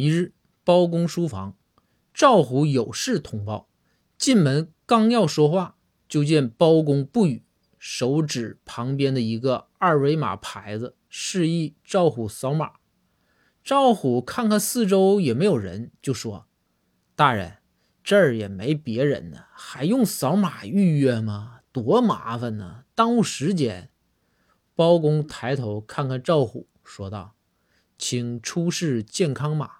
一日，包公书房，赵虎有事通报。进门刚要说话，就见包公不语，手指旁边的一个二维码牌子，示意赵虎扫码。赵虎看看四周也没有人，就说：“大人，这儿也没别人呢，还用扫码预约吗？多麻烦呢，耽误时间。”包公抬头看看赵虎，说道：“请出示健康码。”